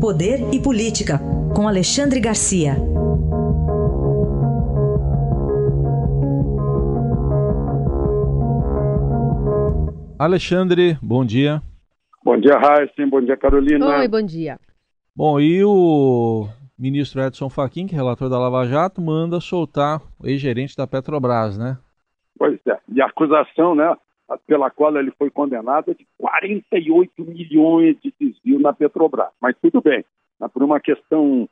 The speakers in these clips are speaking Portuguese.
Poder e Política, com Alexandre Garcia. Alexandre, bom dia. Bom dia, Raíssa. Bom dia, Carolina. Oi, bom dia. Bom, e o ministro Edson Fachin, que é relator da Lava Jato, manda soltar o ex-gerente da Petrobras, né? Pois é. E a acusação, né, pela qual ele foi condenado é de 48 milhões de desvio na Petrobras. Mas tudo bem, né, por uma questão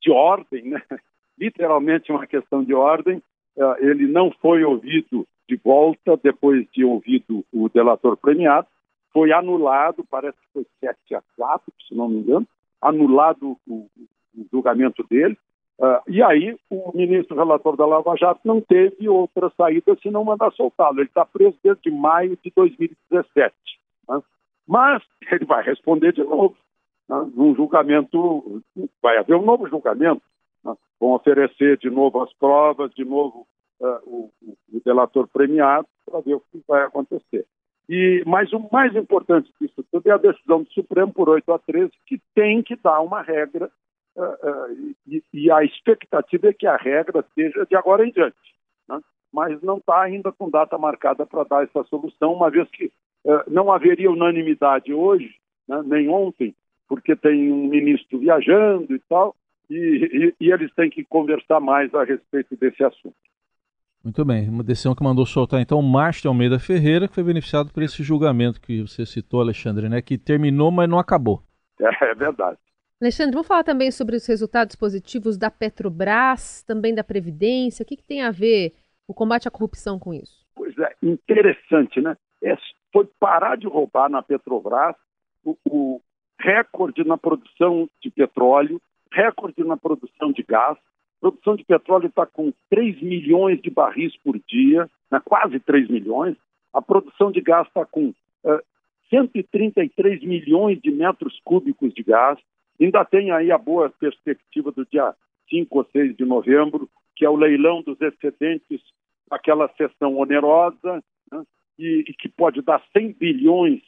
de ordem, né, literalmente uma questão de ordem, eh, ele não foi ouvido de volta depois de ouvido o delator premiado, foi anulado, parece que foi 7 a 4, se não me engano, anulado o, o julgamento dele, Uh, e aí, o ministro relator da Lava Jato não teve outra saída senão mandar soltá-lo. Ele está preso desde maio de 2017. Né? Mas ele vai responder de novo. Né? Num julgamento, vai haver um novo julgamento. Né? Vão oferecer de novo as provas, de novo uh, o, o, delator premiado, para ver o que vai acontecer. E, mas o mais importante disso tudo é a decisão do Supremo por 8 a 13, que tem que dar uma regra e, e, a expectativa é que a regra seja de agora em diante. Né? Mas não está ainda com data marcada para dar essa solução, uma vez que uh, não haveria unanimidade hoje, né, nem ontem, porque tem um ministro viajando e tal, e, e, e eles têm que conversar mais a respeito desse assunto. Muito bem, uma decisão que mandou soltar então o Márcio Almeida Ferreira, que foi beneficiado por esse julgamento que você citou, Alexandre, né? Que terminou, mas não acabou. É, é verdade. Alexandre, vamos falar também sobre os resultados positivos da Petrobras, também da Previdência. O que, que tem a ver o combate à corrupção com isso? Pois é, interessante, né? É, foi parar de roubar na Petrobras o, o recorde na produção de petróleo, recorde na produção de gás. A produção de petróleo está com 3 milhões de barris por dia, né? quase 3 milhões. A produção de gás está com uh, 133 milhões de metros cúbicos de gás. Ainda tem aí a boa perspectiva do dia 5 ou 6 de novembro, que é o leilão dos excedentes, aquela sessão onerosa, né, e, e, que pode dar 100 bilhões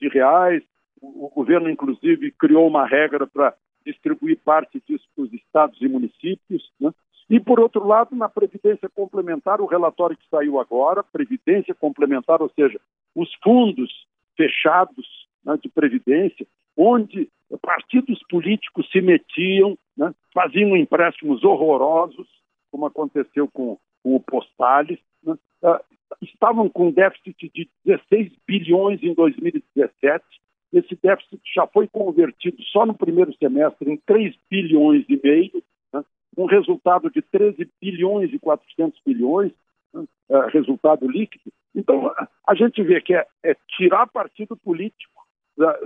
de reais. O, o governo, inclusive, criou uma regra para distribuir parte disso para os estados e municípios. Né? E, por outro lado, na Previdência Complementar, o relatório que saiu agora, Previdência Complementar, ou seja, os fundos fechados né, de Previdência, onde partidos políticos se metiam, né, faziam empréstimos horrorosos, como aconteceu com, com o Postales, né, uh, estavam com déficit de 16 bilhões em 2017. Esse déficit já foi convertido só no primeiro semestre em 3 bilhões e meio, né, um resultado de 13 bilhões e 400 bilhões, né, uh, resultado líquido. Então, a gente vê que é, é tirar partido político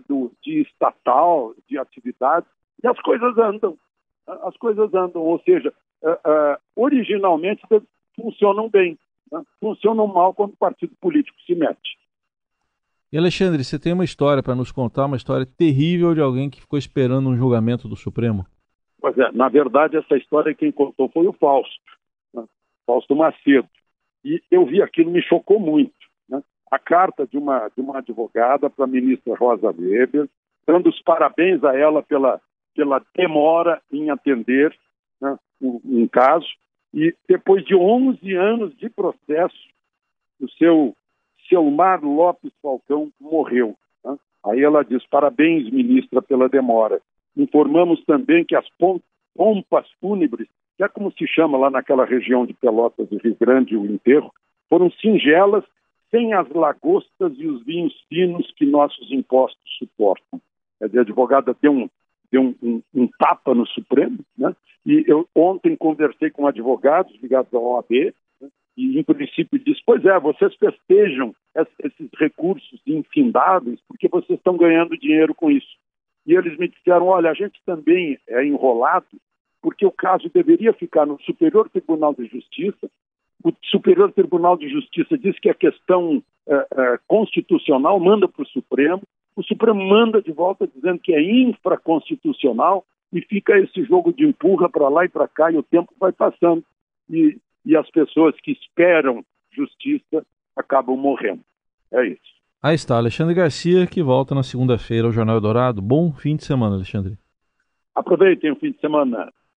do, de estatal, de atividades, e as coisas andam. As coisas andam, ou seja, uh, uh, originalmente funcionam bem, né? funcionam mal quando o partido político se mete. E Alexandre, você tem uma história para nos contar, uma história terrível de alguém que ficou esperando um julgamento do Supremo? Pois é, na verdade, essa história quem contou foi o Fausto, né? Fausto Macedo. E eu vi aquilo, me chocou muito a carta de uma, de uma advogada para a ministra Rosa Weber, dando os parabéns a ela pela, pela demora em atender né, um, um, caso. E depois de 11 anos de processo, o seu Selmar Lopes Falcão morreu. Né? Aí ela diz: parabéns, ministra, pela demora. Informamos também que as pompas fúnebres, que é como se chama lá naquela região de Pelotas e Rio Grande o enterro, foram singelas sem as lagostas e os vinhos finos que nossos impostos suportam. A advogada deu um, deu um, um, um tapa no Supremo, né? e eu ontem conversei com advogados ligados à OAB, né? e em princípio disse, pois é, vocês festejam esses recursos infindáveis porque vocês estão ganhando dinheiro com isso. E eles me disseram, olha, a gente também é enrolado porque o caso deveria ficar no Superior Tribunal de Justiça, o Superior Tribunal de Justiça diz que a questão é, é, constitucional manda para o Supremo, o Supremo manda de volta dizendo que é infraconstitucional e fica esse jogo de empurra para lá e para cá e o tempo vai passando e, e as pessoas que esperam justiça acabam morrendo. É isso. Aí está, Alexandre Garcia, que volta na segunda-feira ao Jornal Dourado. Bom fim de semana, Alexandre. Aproveitem o fim de semana.